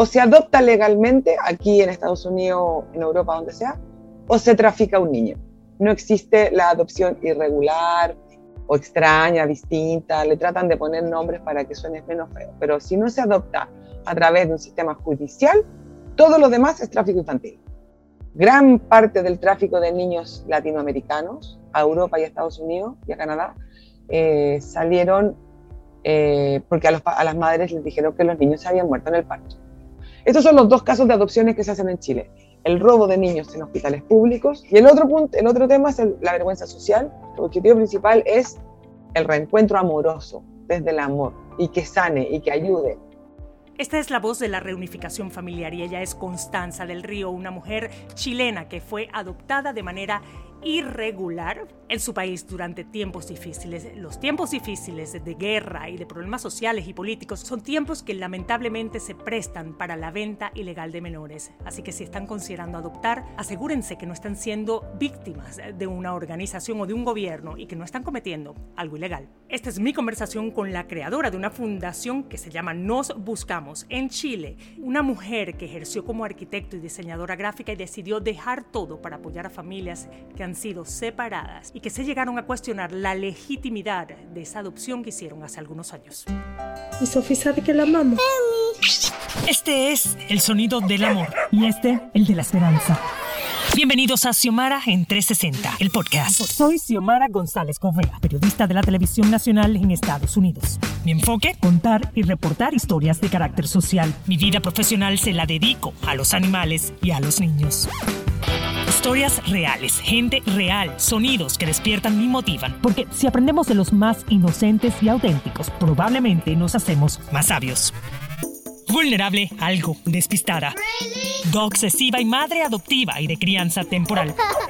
o se adopta legalmente aquí en Estados Unidos, en Europa, donde sea, o se trafica un niño. No existe la adopción irregular o extraña, distinta, le tratan de poner nombres para que suene menos feo, pero si no se adopta a través de un sistema judicial, todo lo demás es tráfico infantil. Gran parte del tráfico de niños latinoamericanos a Europa y a Estados Unidos y a Canadá eh, salieron eh, porque a, a, las madres les dijeron que los niños se habían muerto en el parto. Estos son los dos casos de adopciones que se hacen en Chile. El robo de niños en hospitales públicos. Y el otro, punto, el otro tema es la vergüenza social. El objetivo principal es el reencuentro amoroso, desde el amor, y que sane y que ayude esta es la voz de la reunificación familiar y ella es Constanza del Río, una mujer chilena que fue adoptada de manera irregular en su país durante tiempos difíciles. Los tiempos difíciles de guerra y de problemas sociales y políticos son tiempos que lamentablemente se prestan para la venta ilegal de menores. Así que si están considerando adoptar, asegúrense que no están siendo víctimas de una organización o de un gobierno y que no están cometiendo algo ilegal. Esta es mi conversación con la creadora de una fundación que se llama Nos Buscamos en Chile, una mujer que ejerció como arquitecto y diseñadora gráfica y decidió dejar todo para apoyar a familias que han sido separadas y que se llegaron a cuestionar la legitimidad de esa adopción que hicieron hace algunos años. Y Sofía sabe que la amamos. Este es el sonido del amor. Y este, el de la esperanza. Bienvenidos a Xiomara en 360, el podcast. Soy Xiomara González Correa, periodista de la televisión nacional en Estados Unidos. Mi enfoque, contar y reportar historias de carácter social. Mi vida profesional se la dedico a los animales y a los niños. Historias reales, gente real, sonidos que despiertan y motivan. Porque si aprendemos de los más inocentes y auténticos, probablemente nos hacemos más sabios. Vulnerable, algo despistada. obsesiva y madre adoptiva y de crianza temporal.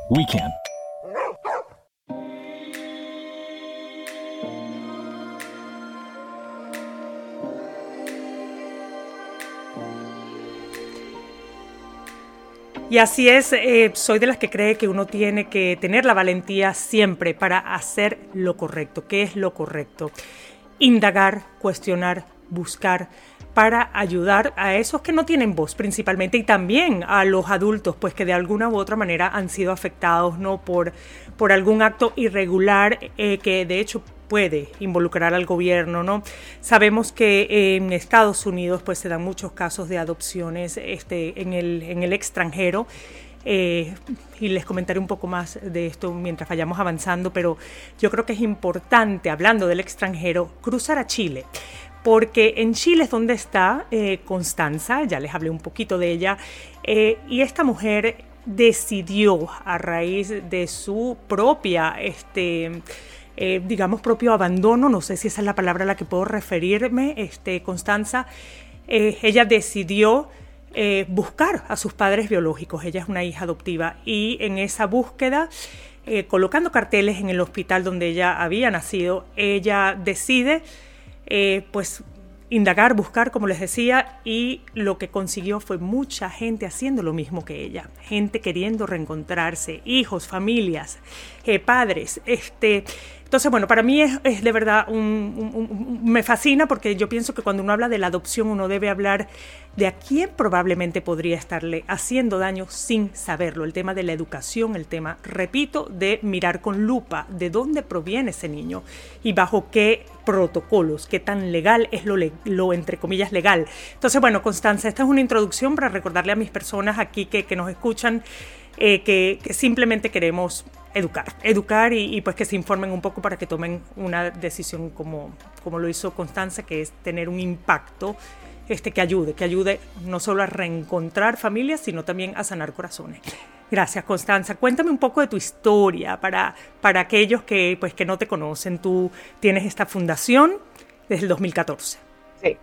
we can. Y así es, eh, soy de las que cree que uno tiene que tener la valentía siempre para hacer lo correcto. ¿Qué es lo correcto? Indagar, cuestionar, buscar para ayudar a esos que no tienen voz principalmente y también a los adultos pues que de alguna u otra manera han sido afectados no por, por algún acto irregular eh, que de hecho puede involucrar al gobierno, ¿no? Sabemos que en Estados Unidos pues se dan muchos casos de adopciones este, en, el, en el extranjero. Eh, y les comentaré un poco más de esto mientras vayamos avanzando, pero yo creo que es importante, hablando del extranjero, cruzar a Chile, porque en Chile es donde está eh, Constanza, ya les hablé un poquito de ella, eh, y esta mujer decidió a raíz de su propia, este, eh, digamos, propio abandono, no sé si esa es la palabra a la que puedo referirme, este, Constanza, ella decidió buscar a sus padres biológicos, ella es una hija adoptiva, y en esa búsqueda, colocando carteles en el hospital donde ella había nacido, ella decide, pues, indagar, buscar, como les decía, y lo que consiguió fue mucha gente haciendo lo mismo que ella, gente queriendo reencontrarse, hijos, familias, padres, este, entonces, bueno, para mí es, de verdad, un, me fascina porque yo pienso que cuando uno habla de la adopción uno debe hablar de a quién probablemente podría estarle haciendo daño sin saberlo. El tema de la educación, el tema, repito, de mirar con lupa de dónde proviene ese niño y bajo qué protocolos, qué tan legal es lo, lo entre comillas legal. Entonces, bueno, Constanza, esta es una introducción para recordarle a mis personas aquí que, que nos escuchan eh, que, simplemente queremos educar, educar y, pues que se informen un poco para que tomen una decisión como, como lo hizo Constanza, que es tener un impacto este, que ayude, que ayude no solo a reencontrar familias, sino también a sanar corazones. Gracias, Constanza. Cuéntame un poco de tu historia para, para aquellos que, pues, que no te conocen. Tú tienes esta fundación desde el 2014. Sí.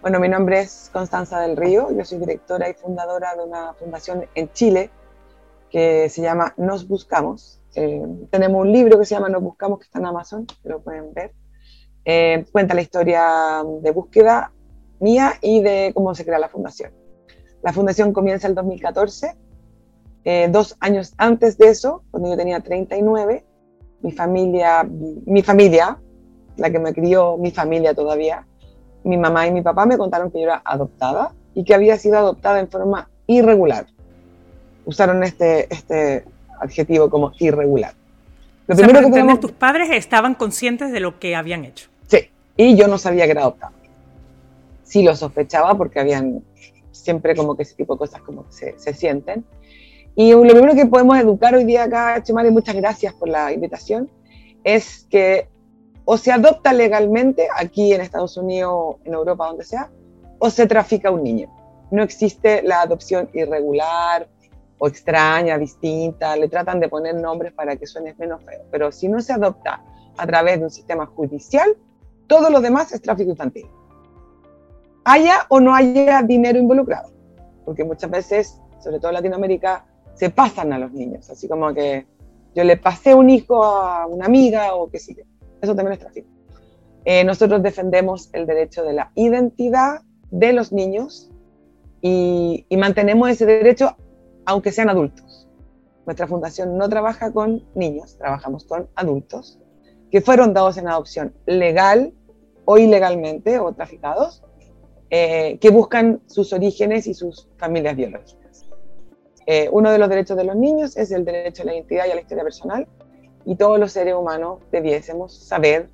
Bueno, mi nombre es Constanza del Río, yo soy directora y fundadora de una fundación en Chile que se llama Nos Buscamos. Eh, tenemos un libro que se llama Nos Buscamos, que está en Amazon, que lo pueden ver. Eh, cuenta la historia de búsqueda mía y de cómo se crea la fundación. La fundación comienza el 2014. Eh, dos años antes de eso, cuando yo tenía 39, mi familia, mi familia, la que me crió, mi familia todavía, mi mamá y mi papá me contaron que yo era adoptada y que había sido adoptada en forma irregular. Usaron este, este adjetivo como irregular. Lo primero que tus padres estaban conscientes de lo que habían hecho. Sí, y yo no sabía que era adoptada. Sí lo sospechaba porque habían siempre como que ese tipo de cosas como que se, sienten. Y lo primero que podemos educar hoy día acá, Chumari, muchas gracias por la invitación, es que o se adopta legalmente aquí en Estados Unidos, en Europa, donde sea, o se trafica un niño. No existe la adopción irregular o extraña, distinta, le tratan de poner nombres para que suene menos feo, pero si no se adopta a través de un sistema judicial, todo lo demás es tráfico infantil. Haya o no haya dinero involucrado, porque muchas veces, sobre todo en Latinoamérica, se pasan a los niños, así como que yo le pasé un hijo a una amiga o qué sé eso también es tráfico. Eh, nosotros defendemos el derecho de la identidad de los niños y, mantenemos ese derecho aunque sean adultos. Nuestra fundación no trabaja con niños, trabajamos con adultos que fueron dados en adopción legal o ilegalmente o traficados, eh, que buscan sus orígenes y sus familias biológicas. Eh, uno de los derechos de los niños es el derecho a la identidad y a la historia personal, y todos los seres humanos debiésemos saber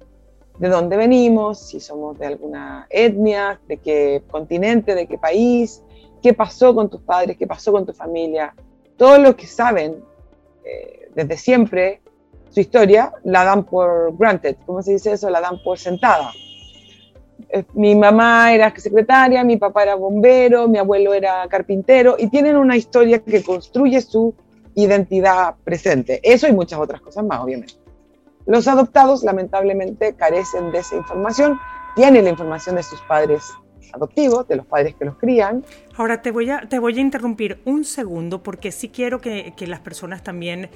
de dónde venimos, si somos de alguna etnia, de qué continente, de qué país, qué pasó con tus padres, qué pasó con tu familia. Todos los que saben eh, desde siempre su historia la dan por granted, ¿cómo se dice eso? La dan por sentada. Eh, mi mamá era secretaria, mi papá era bombero, mi abuelo era carpintero y tienen una historia que construye su identidad presente. Eso y muchas otras cosas más, obviamente. Los adoptados lamentablemente carecen de esa información, tienen la información de sus padres adoptivos, de los padres que los crían. Ahora te voy a, te voy a interrumpir un segundo porque sí quiero que, que las personas también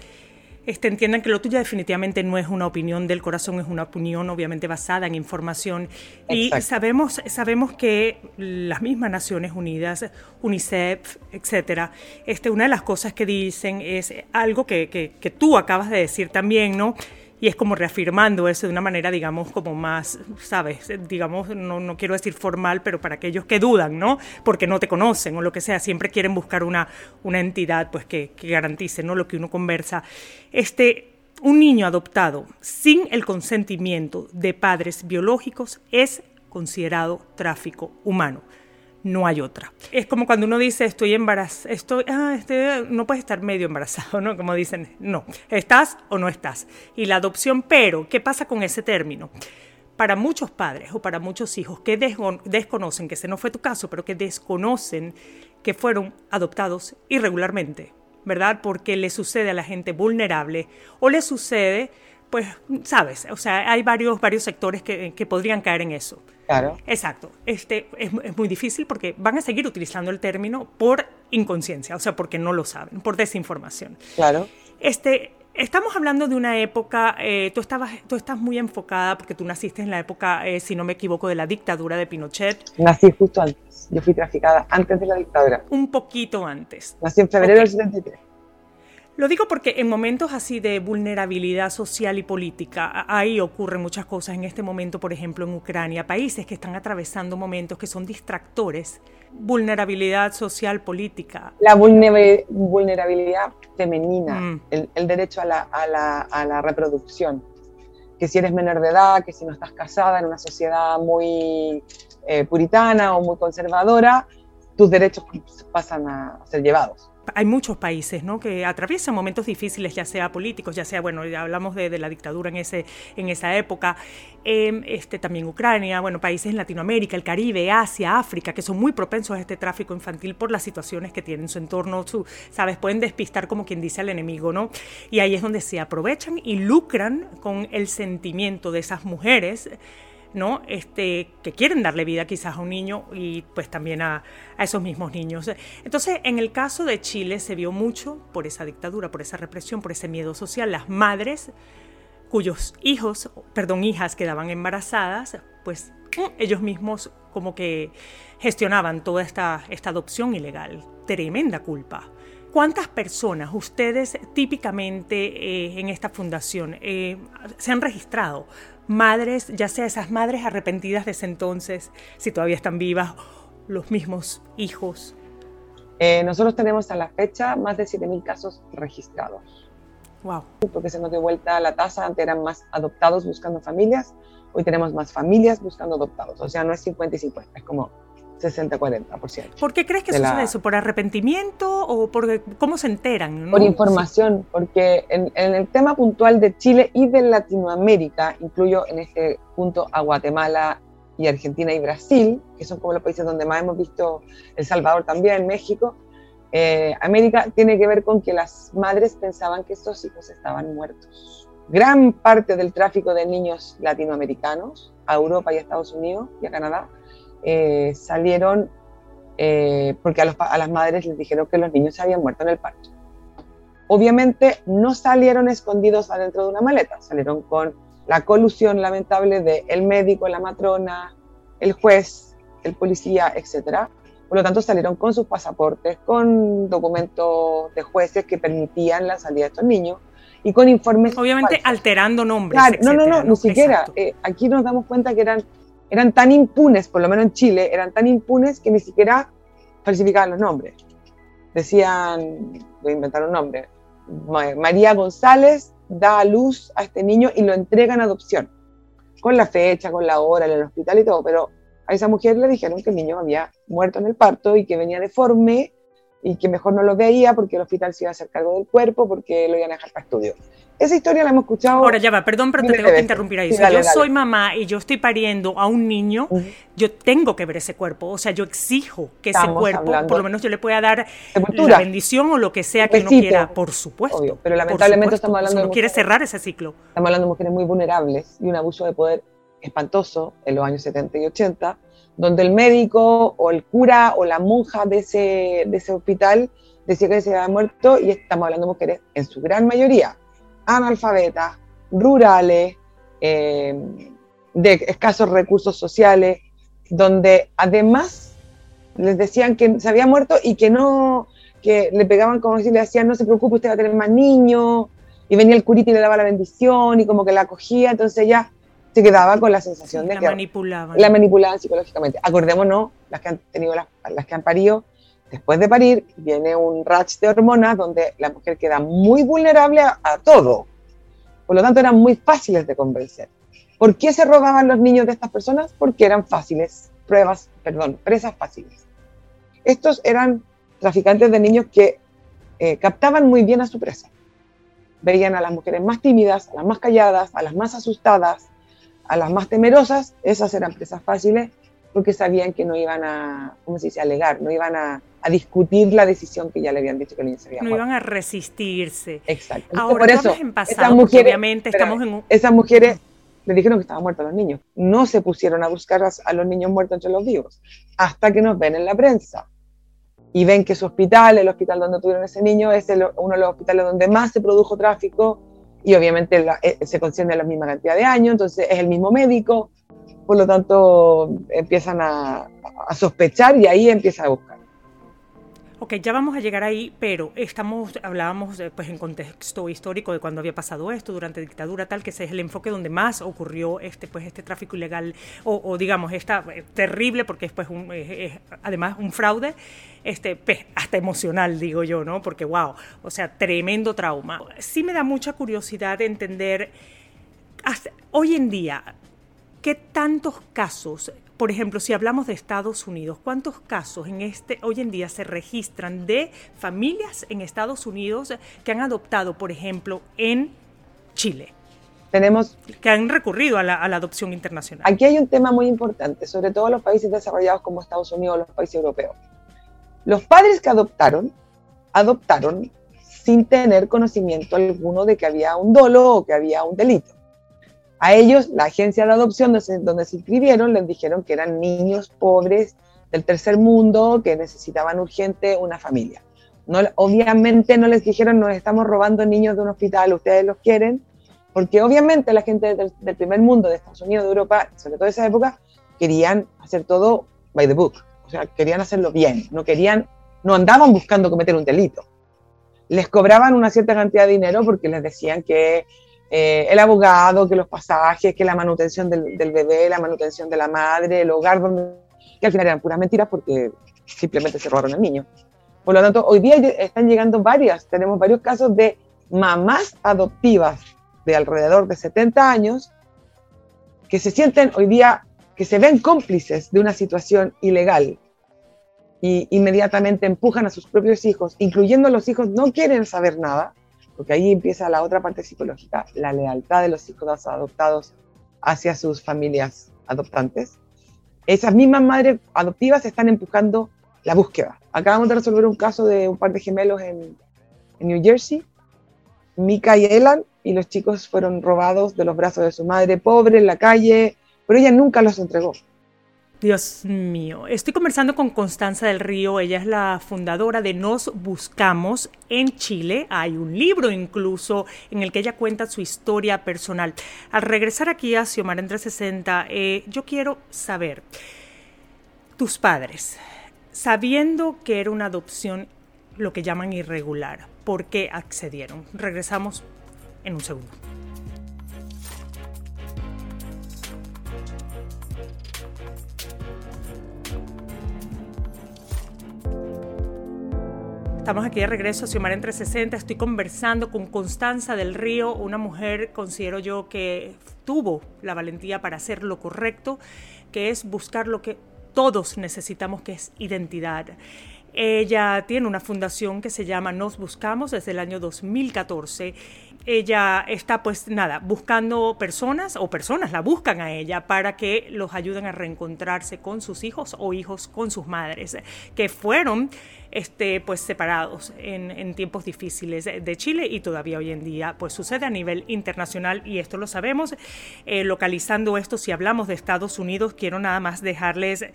este, entiendan que lo tuyo definitivamente no es una opinión del corazón, es una opinión obviamente basada en información. Y sabemos, sabemos que las mismas Naciones Unidas, UNICEF, etcétera, este, una de las cosas que dicen es algo que, que, que tú acabas de decir también, ¿no? Y es como reafirmando eso de una manera, digamos, como más, ¿sabes? Digamos, no, no, quiero decir formal, pero para aquellos que dudan, ¿no? Porque no te conocen o lo que sea, siempre quieren buscar una, una entidad pues que, que garantice, ¿no? Lo que uno conversa. Este, un niño adoptado sin el consentimiento de padres biológicos es considerado tráfico humano no hay otra. Es como cuando uno dice estoy embarazada, estoy, ah, este, no puedes estar medio embarazado, ¿no? Como dicen, no, estás o no estás. Y la adopción, pero, ¿qué pasa con ese término? Para muchos padres o para muchos hijos que desconocen, que ese no fue tu caso, pero que desconocen que fueron adoptados irregularmente, ¿verdad? Porque le sucede a la gente vulnerable o le sucede, pues, sabes, o sea, hay varios, varios sectores que, que podrían caer en eso. Claro. Exacto. Este, es, es, muy difícil porque van a seguir utilizando el término por inconsciencia, o sea, porque no lo saben, por desinformación. Claro. Este, estamos hablando de una época, eh, tú, estabas, tú estás muy enfocada porque tú naciste en la época, eh, si no me equivoco, de la dictadura de Pinochet. Nací justo antes. Yo fui traficada antes de la dictadura. Un poquito antes. Nací en febrero del 73. Lo digo porque en momentos así de vulnerabilidad social y política, ahí ocurren muchas cosas. En este momento, por ejemplo, en Ucrania, países que están atravesando momentos que son distractores, vulnerabilidad social, política. La vulnerabilidad femenina, mm. el, derecho a la, reproducción. Que si eres menor de edad, que si no estás casada en una sociedad muy eh, puritana o muy conservadora, tus derechos pasan a ser llevados hay muchos países ¿no? que atraviesan momentos difíciles, ya sea políticos, ya sea, bueno, ya hablamos de, la dictadura en, ese, en esa época, em, este, también Ucrania, bueno, países en Latinoamérica, el Caribe, Asia, África, que son muy propensos a este tráfico infantil por las situaciones que tienen en su entorno, su, ¿sabes? Pueden despistar como quien dice al enemigo, ¿no? Y ahí es donde se aprovechan y lucran con el sentimiento de esas mujeres ¿no? Este, que quieren darle vida quizás a un niño y pues también a, esos mismos niños. Entonces, en el caso de Chile se vio mucho por esa dictadura, por esa represión, por ese miedo social. Las madres cuyos hijos, perdón, hijas quedaban embarazadas, pues ellos mismos como que gestionaban toda esta, esta adopción ilegal. Tremenda culpa. ¿Cuántas personas ustedes típicamente eh, en esta fundación eh, se han registrado? Madres, ya sea esas madres arrepentidas de ese entonces, si todavía están vivas, los mismos hijos. Eh, nosotros tenemos a la fecha más de 7.000 casos registrados. Wow. Porque se nos dio vuelta la tasa, antes eran más adoptados buscando familias, hoy tenemos más familias buscando adoptados. O sea, no es 50 y 50, es como 60-40%. ¿Por qué crees que sucede eso? ¿Por arrepentimiento o por cómo se enteran? Por información, porque en, en, el tema puntual de Chile y de Latinoamérica, incluyo en este punto a Guatemala y Argentina y Brasil, que son como los países donde más hemos visto El Salvador también, México, eh, América tiene que ver con que las madres pensaban que estos hijos estaban muertos. Gran parte del tráfico de niños latinoamericanos a Europa y a Estados Unidos y a Canadá eh, salieron eh, porque a, los, a, las madres les dijeron que los niños se habían muerto en el parto. Obviamente no salieron escondidos adentro de una maleta, salieron con la colusión lamentable de el médico, la matrona, el juez, el policía, etc. Por lo tanto, salieron con sus pasaportes, con documentos de jueces que permitían la salida de estos niños y con informes. Obviamente falsos. alterando nombres. Claro, no, no, no, ni siquiera. Eh, aquí nos damos cuenta que eran eran tan impunes, por lo menos en Chile, eran tan impunes que ni siquiera falsificaban los nombres. Decían, voy a inventar un nombre, María González da a luz a este niño y lo entrega en adopción, con la fecha, con la hora, en el hospital y todo, pero a esa mujer le dijeron que el niño había muerto en el parto y que venía deforme y que mejor no lo veía porque el hospital se iba a hacer cargo del cuerpo porque lo iban a dejar para estudio. Esa historia la hemos escuchado. Ahora ya va, perdón, pero te tengo que interrumpir ahí. Sí, si dale, yo dale. soy mamá y yo estoy pariendo a un niño, uh -huh. yo tengo que ver ese cuerpo. O sea, yo exijo que Estamos ese cuerpo, por lo menos yo le pueda dar Sepultura. la bendición o lo que sea que uno quiera, por supuesto. Obvio, pero lamentablemente supuesto, estamos hablando uno de. quiere cerrar ese ciclo. Estamos hablando de mujeres muy vulnerables y un abuso de poder espantoso en los años 70 y 80, donde el médico o el cura o la monja de ese, de ese hospital decía que se había muerto y estamos hablando de mujeres en su gran mayoría analfabetas, rurales, eh, de escasos recursos sociales, donde además les decían que se había muerto y que no, que le pegaban como si le decían, no se preocupe, usted va a tener más niños, y venía el curita y le daba la bendición y como que la acogía, entonces ella se quedaba con la sensación sí, de la que manipulaban. la manipulaban psicológicamente. Acordémonos, las que han tenido las, las que han parido, después de parir viene un ratch de hormonas donde la mujer queda muy vulnerable a, a, todo. Por lo tanto, eran muy fáciles de convencer. ¿Por qué se robaban los niños de estas personas? Porque eran fáciles, pruebas, perdón, presas fáciles. Estos eran traficantes de niños que eh, captaban muy bien a su presa. Veían a las mujeres más tímidas, a las más calladas, a las más asustadas, a las más temerosas, esas eran presas fáciles porque sabían que no iban a, ¿cómo se dice?, alegar, no iban a, a, discutir la decisión que ya le habían dicho que el niño se había No muerto. iban a resistirse. Exacto. Ahora, por eso, en pasado, mujeres, obviamente estamos en un... Esas mujeres le dijeron que estaban muertos los niños. No se pusieron a buscar a, a, los niños muertos entre los vivos, hasta que nos ven en la prensa. Y ven que su hospital, el hospital donde tuvieron ese niño, es el, uno de los hospitales donde más se produjo tráfico y obviamente eh, se conciende la misma cantidad de años, entonces es el mismo médico, por lo tanto empiezan a, a, sospechar y ahí empieza a buscar. Ok, ya vamos a llegar ahí, pero estamos, hablábamos pues en contexto histórico de cuando había pasado esto durante dictadura tal, que ese es el enfoque donde más ocurrió este pues este tráfico ilegal o, digamos esta eh, terrible porque es pues un, además un fraude este pues, hasta emocional digo yo, ¿no? Porque wow, o sea tremendo trauma. Sí me da mucha curiosidad de entender hoy en día qué tantos casos por ejemplo, si hablamos de Estados Unidos, ¿cuántos casos en este hoy en día se registran de familias en Estados Unidos que han adoptado, por ejemplo, en Chile? Tenemos que han recurrido a la, a la adopción internacional. Aquí hay un tema muy importante, sobre todo en los países desarrollados como Estados Unidos o los países europeos. Los padres que adoptaron, adoptaron sin tener conocimiento alguno de que había un dolo o que había un delito. A ellos, la agencia de adopción donde se, inscribieron, les dijeron que eran niños pobres del tercer mundo que necesitaban urgente una familia. No, obviamente no les dijeron, nos estamos robando niños de un hospital, ustedes los quieren, porque obviamente la gente del, del primer mundo, de Estados Unidos, de Europa, sobre todo de esa época, querían hacer todo by the book, o sea, querían hacerlo bien, no querían, no andaban buscando cometer un delito. Les cobraban una cierta cantidad de dinero porque les decían que eh, el abogado, que los pasajes, que la manutención del, bebé, la manutención de la madre, el hogar, donde, que al final eran puras mentiras porque simplemente se robaron al niño. Por lo tanto, hoy día están llegando varias, tenemos varios casos de mamás adoptivas de alrededor de 70 años que se sienten hoy día que se ven cómplices de una situación ilegal y inmediatamente empujan a sus propios hijos, incluyendo los hijos, no quieren saber nada, porque ahí empieza la otra parte psicológica, la lealtad de los hijos adoptados hacia sus familias adoptantes. Esas mismas madres adoptivas están empujando la búsqueda. Acabamos de resolver un caso de un par de gemelos en, New Jersey, Mika y Elan, y los chicos fueron robados de los brazos de su madre, pobre, en la calle, pero ella nunca los entregó. Dios mío, estoy conversando con Constanza del Río, ella es la fundadora de Nos Buscamos en Chile. Hay un libro incluso en el que ella cuenta su historia personal. Al regresar aquí a Xiomara entre 60, eh, yo quiero saber, tus padres, sabiendo que era una adopción lo que llaman irregular, ¿por qué accedieron? Regresamos en un segundo. Estamos aquí de regreso a Xiomara entre 60. Estoy conversando con Constanza del Río, una mujer, considero yo, que tuvo la valentía para hacer lo correcto, que es buscar lo que todos necesitamos, que es identidad. Ella tiene una fundación que se llama Nos Buscamos desde el año 2014 ella está pues nada, buscando personas o personas la buscan a ella para que los ayuden a reencontrarse con sus hijos o hijos con sus madres, que fueron este, pues separados en, tiempos difíciles de Chile y todavía hoy en día pues sucede a nivel internacional y esto lo sabemos. Eh, localizando esto, si hablamos de Estados Unidos, quiero nada más dejarles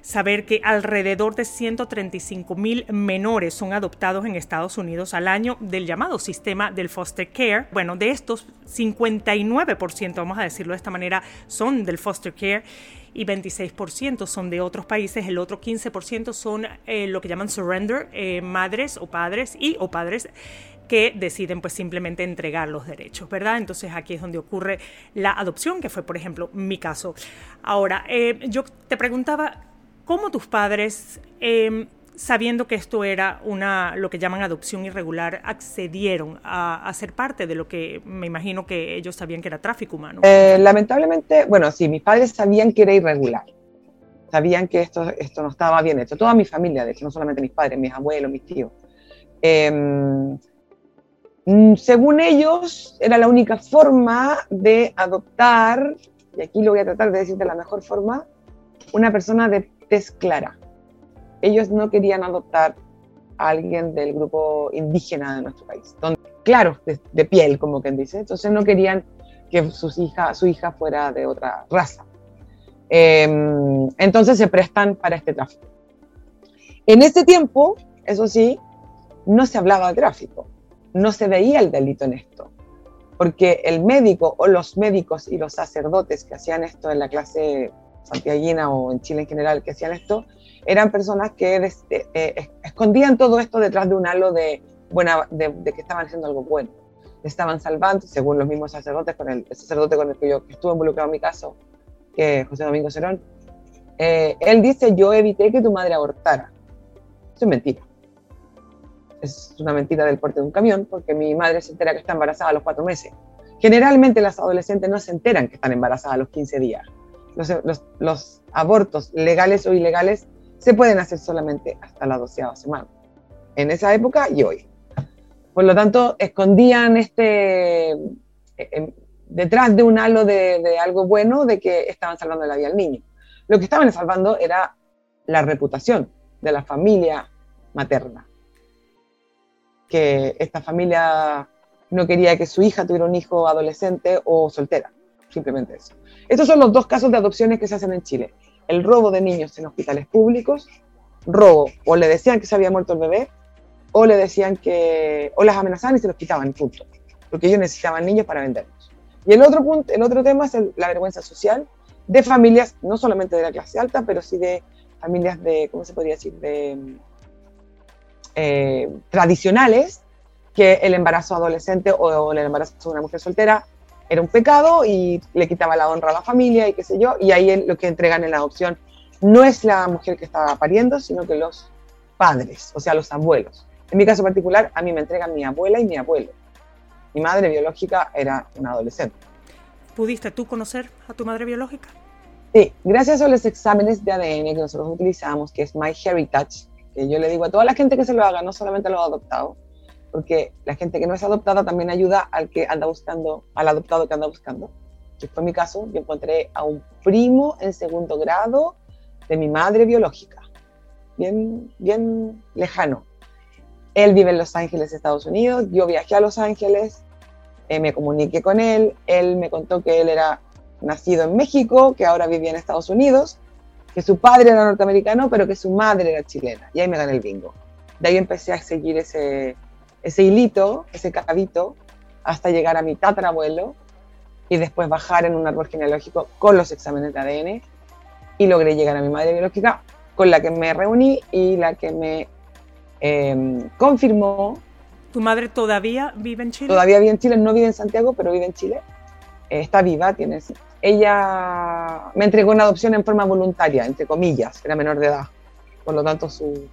saber que alrededor de 135 mil menores son adoptados en Estados Unidos al año del llamado sistema del foster care. Bueno, de estos 59%, vamos a decirlo de esta manera, son del foster care y 26% son de otros países, el otro 15% son eh, lo que llaman surrender, eh, madres o padres y o padres que deciden pues simplemente entregar los derechos, ¿verdad? Entonces aquí es donde ocurre la adopción, que fue por ejemplo mi caso. Ahora, eh, yo te preguntaba, ¿cómo tus padres em, sabiendo que esto era una, lo que llaman adopción irregular, accedieron a, ser parte de lo que me imagino que ellos sabían que era tráfico humano? Eh, lamentablemente, bueno, sí, mis padres sabían que era irregular. Sabían que esto, esto no estaba bien hecho. Toda mi familia, de hecho, no solamente mis padres, mis abuelos, mis tíos. Mm, según ellos, era la única forma de adoptar, y aquí lo voy a tratar de decir de la mejor forma, una persona de tez clara ellos no querían adoptar a alguien del grupo indígena de nuestro país, claro, de, piel, como quien dice, entonces no querían que sus hija, su hija fuera de otra raza. Em, entonces se prestan para este tráfico. En ese tiempo, eso sí, no se hablaba de tráfico, no se veía el delito en esto, porque el médico o los médicos y los sacerdotes que hacían esto en la clase santiaguina o en Chile en general, que hacían esto, eran personas que eh, eh, escondían todo esto detrás de un halo de, buena, de, que estaban haciendo algo bueno. estaban salvando, según los mismos sacerdotes, con el, sacerdote con el que yo estuve involucrado en mi caso, que es José Domingo Cerón. Eh, él dice, yo evité que tu madre abortara. Eso es mentira. Es una mentira del porte de un camión, porque mi madre se entera que está embarazada a los cuatro meses. Generalmente las adolescentes no se enteran que están embarazadas a los 15 días. Los, los, los, abortos legales o ilegales se pueden hacer solamente hasta la doceava semana. En esa época y hoy. Por lo tanto, escondían este, eh, detrás de un halo de, algo bueno de que estaban salvando la vida al niño. Lo que estaban salvando era la reputación de la familia materna. Que esta familia no quería que su hija tuviera un hijo adolescente o soltera. simplemente eso. Estos son los dos casos de adopciones que se hacen en Chile. El robo de niños en hospitales públicos, robo, o le decían que se había muerto el bebé, o le decían que, o las amenazaban y se los quitaban, punto. Porque ellos necesitaban niños para venderlos. Y el otro, punto, el otro tema es la vergüenza social de familias, no solamente de la clase alta, pero sí de familias de, ¿cómo se podría decir?, de eh, tradicionales, que el embarazo adolescente o el embarazo de una mujer soltera era un pecado y le quitaba la honra a la familia y qué sé yo, y ahí lo que entregan en la adopción no es la mujer que estaba pariendo, sino que los padres, o sea, los abuelos. En mi caso particular, a mí me entregan mi abuela y mi abuelo. Mi madre biológica era una adolescente. ¿Pudiste tú conocer a tu madre biológica? Sí, gracias a los exámenes de ADN que nosotros utilizamos, que es MyHeritage, que yo le digo a toda la gente que se lo haga, no solamente a los adoptados, porque la gente que no es adoptada también ayuda al que anda buscando, al adoptado que anda buscando. Que fue mi caso, yo encontré a un primo en segundo grado de mi madre biológica, bien, bien lejano. Él vive en Los Ángeles, Estados Unidos, yo viajé a Los Ángeles, eh, me comuniqué con él, él me contó que él era nacido en México, que ahora vivía en Estados Unidos, que su padre era norteamericano, pero que su madre era chilena. Y ahí me gané el bingo. De ahí empecé a seguir ese, ese hilito, ese cabito, hasta llegar a mi tatarabuelo y después bajar en un árbol genealógico con los exámenes de ADN y logré llegar a mi madre biológica con la que me reuní y la que me em, confirmó. ¿Tu madre todavía vive en Chile? Todavía vive en Chile, no vive en Santiago, pero vive en Chile. Eh, está viva, tiene... Ella me entregó una adopción en forma voluntaria, entre comillas, era menor de edad. Por lo tanto, su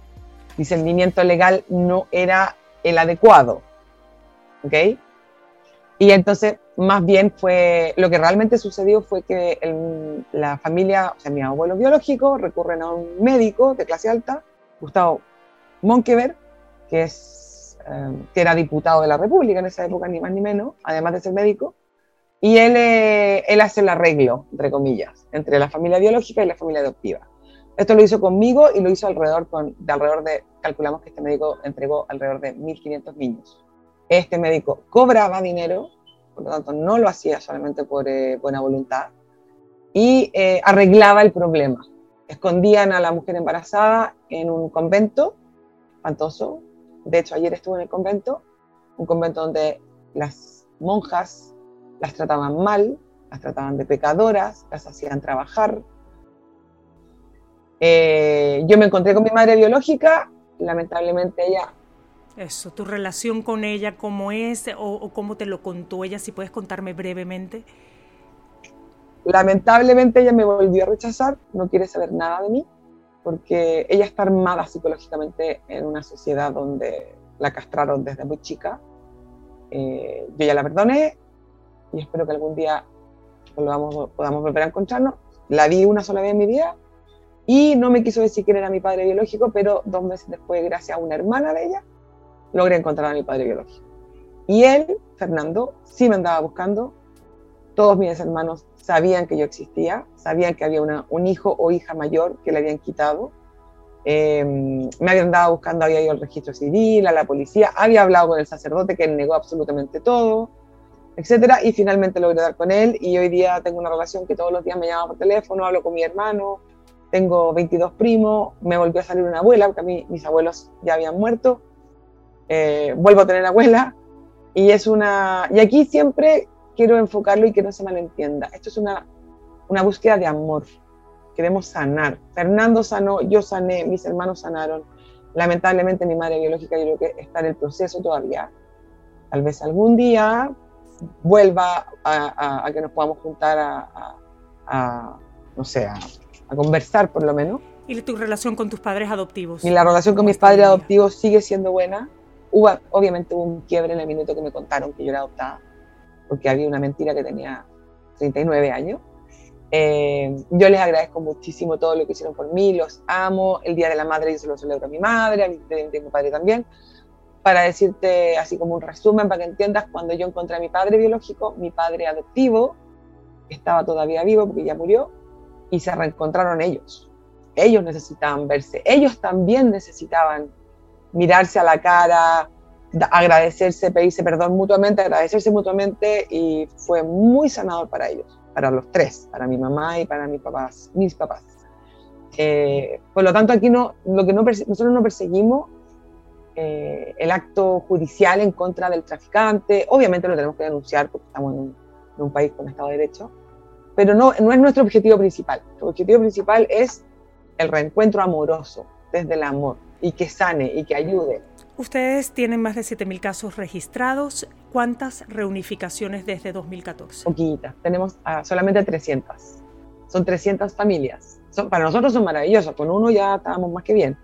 discernimiento legal no era el adecuado. ¿Ok? Y entonces, más bien fue, lo que realmente sucedió fue que la familia, o sea, mi abuelo biológico, recurren a un médico de clase alta, Gustavo Monkever, que, es, eh, que era diputado de la República en esa época, ni más ni menos, además de ser médico, y él, eh, él hace el arreglo, entre comillas, entre la familia biológica y la familia adoptiva. Esto lo hizo conmigo y lo hizo alrededor, con, de alrededor de, calculamos que este médico entregó alrededor de 1.500 niños. Este médico cobraba dinero, por lo tanto no lo hacía solamente por eh, buena voluntad, y eh, arreglaba el problema. Escondían a la mujer embarazada en un convento, espantoso. De hecho, ayer estuve en el convento, un convento donde las monjas las trataban mal, las trataban de pecadoras, las hacían trabajar, eh, yo me encontré con mi madre biológica, lamentablemente ella... Eso, tu relación con ella, ¿cómo es o, cómo te lo contó ella? Si puedes contarme brevemente. Lamentablemente ella me volvió a rechazar, no quiere saber nada de mí, porque ella está armada psicológicamente en una sociedad donde la castraron desde muy chica. Eh, yo ya la perdoné y espero que algún día podamos, podamos volver a encontrarnos. La vi una sola vez en mi vida y no me quiso decir quién era mi padre biológico, pero dos meses después, gracias a una hermana de ella, logré encontrar a mi padre biológico. Y él, Fernando, sí me andaba buscando. Todos mis hermanos sabían que yo existía, sabían que había una, un hijo o hija mayor que le habían quitado. Em, me habían andado buscando, había ido al registro civil, a la policía, había hablado con el sacerdote que negó absolutamente todo, etcétera, y finalmente logré dar con él y hoy día tengo una relación que todos los días me llama por teléfono, hablo con mi hermano, tengo 22 primos, me volvió a salir una abuela, porque a mí mis abuelos ya habían muerto, eh, vuelvo a tener abuela, y es una, y aquí siempre quiero enfocarlo y que no se malentienda, esto es una, una búsqueda de amor, queremos sanar, Fernando sanó, yo sané, mis hermanos sanaron, lamentablemente mi madre biológica yo creo que está en el proceso todavía, tal vez algún día vuelva a, que nos podamos juntar a, a no sé, a a conversar por lo menos. ¿Y tu relación con tus padres adoptivos? Y la relación con mis padres adoptivos sigue siendo buena. Hubo, obviamente hubo un quiebre en el minuto que me contaron que yo era adoptada, porque había una mentira que tenía 39 años. Eh, yo les agradezco muchísimo todo lo que hicieron por mí, los amo. El Día de la Madre yo se lo celebro a mi madre, a mi, mi padre también. Para decirte así como un resumen, para que entiendas, cuando yo encontré a mi padre biológico, mi padre adoptivo estaba todavía vivo porque ya murió, y se reencontraron ellos. Ellos necesitaban verse, ellos también necesitaban mirarse a la cara, agradecerse, pedirse perdón mutuamente, agradecerse mutuamente y fue muy sanador para ellos. para los tres, para mi mamá y para mis papás. Mis papás. Eh, por lo tanto, aquí no, lo que no, nosotros no perseguimos eh, el acto judicial en contra del traficante. Obviamente lo tenemos que denunciar porque estamos en un, en un país con Estado de Derecho, pero no, no es nuestro objetivo principal. Nuestro objetivo principal es el reencuentro amoroso, desde el amor, y que sane y que ayude. Ustedes tienen más de 7.000 casos registrados. ¿Cuántas reunificaciones desde 2014? Poquitas, tenemos uh, solamente 300. Son 300 familias. Son, para nosotros son maravillosos, con uno ya estábamos más que bien.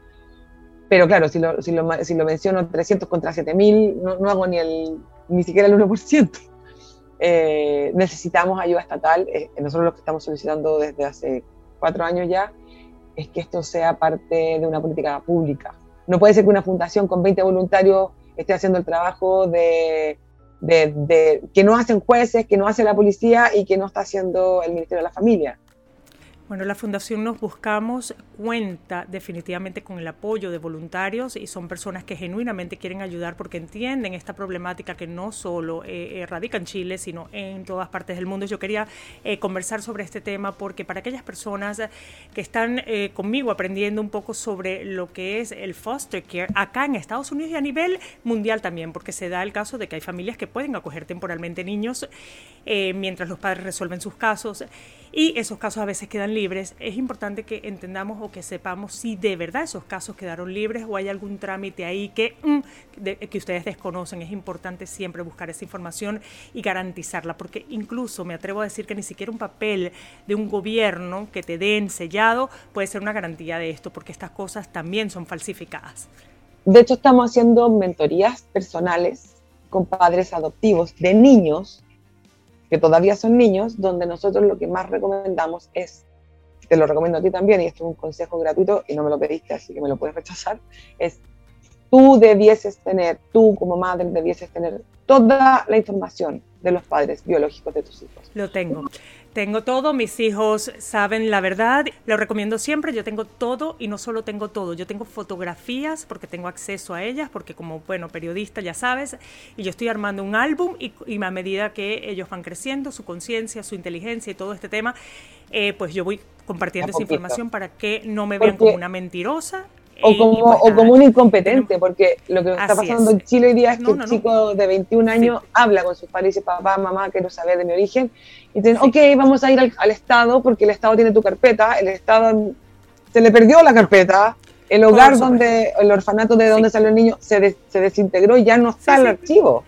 Pero claro, si lo, si lo, si lo menciono 300 contra 7.000, no, no hago ni, el, ni siquiera el 1%. Eh, necesitamos ayuda estatal. Eh, nosotros lo que estamos solicitando desde hace cuatro años ya es que esto sea parte de una política pública. No puede ser que una fundación con 20 voluntarios esté haciendo el trabajo de, de, de, que no hacen jueces, que no hace la policía y que no está haciendo el Ministerio de la Familia. Bueno, la Fundación Nos Buscamos cuenta definitivamente con el apoyo de voluntarios y son personas que genuinamente quieren ayudar porque entienden esta problemática que no solo eh, radica en Chile, sino en todas partes del mundo. Yo quería eh, conversar sobre este tema porque para aquellas personas que están eh, conmigo aprendiendo un poco sobre lo que es el foster care acá en Estados Unidos y a nivel mundial también, porque se da el caso de que hay familias que pueden acoger temporalmente niños mientras los padres resuelven sus casos y esos casos a veces quedan es importante que entendamos o que sepamos si de verdad esos casos quedaron libres o hay algún trámite ahí que, mm, que ustedes desconocen. Es importante siempre buscar esa información y garantizarla, porque incluso me atrevo a decir que ni siquiera un papel de un gobierno que te den sellado puede ser una garantía de esto, porque estas cosas también son falsificadas. De hecho, estamos haciendo mentorías personales con padres adoptivos de niños que todavía son niños, donde nosotros lo que más recomendamos es, te lo recomiendo a ti también, y esto es un consejo gratuito y no me lo pediste, así que me lo puedes rechazar, es tú debieses tener, tú como madre debieses tener toda la información de los padres biológicos de tus hijos. Lo tengo. Tengo todo, mis hijos saben la verdad, lo recomiendo siempre, yo tengo todo y no solo tengo todo, yo tengo fotografías porque tengo acceso a ellas, porque como, bueno, periodista ya sabes, y yo estoy armando un álbum y, y a medida que ellos van creciendo, su conciencia, su inteligencia y todo este tema, eh, pues yo voy compartiendo esa información para que no me vean como una mentirosa o como, o como un incompetente, porque lo que está pasando en Chile hoy día es que no, el chico de 21 años sí. habla con sus padres y dice, papá, mamá, quiero saber de mi origen. Y dicen, sí. ok, vamos a ir al, al, Estado porque el Estado tiene tu carpeta. El Estado se le perdió la carpeta. El hogar donde, el orfanato de donde salió el niño se, de, se desintegró y ya no está el archivo.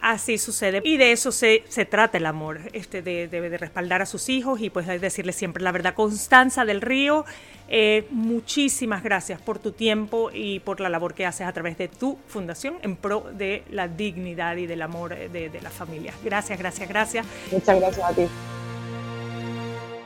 Así sucede. Y de eso se, se trata el amor, este, de, de, respaldar a sus hijos y pues decirles siempre la verdad. Constanza del Río, eh, muchísimas gracias por tu tiempo y por la labor que haces a través de tu fundación en pro de la dignidad y del amor de, de la familia. Gracias, gracias, gracias. Muchas gracias a ti.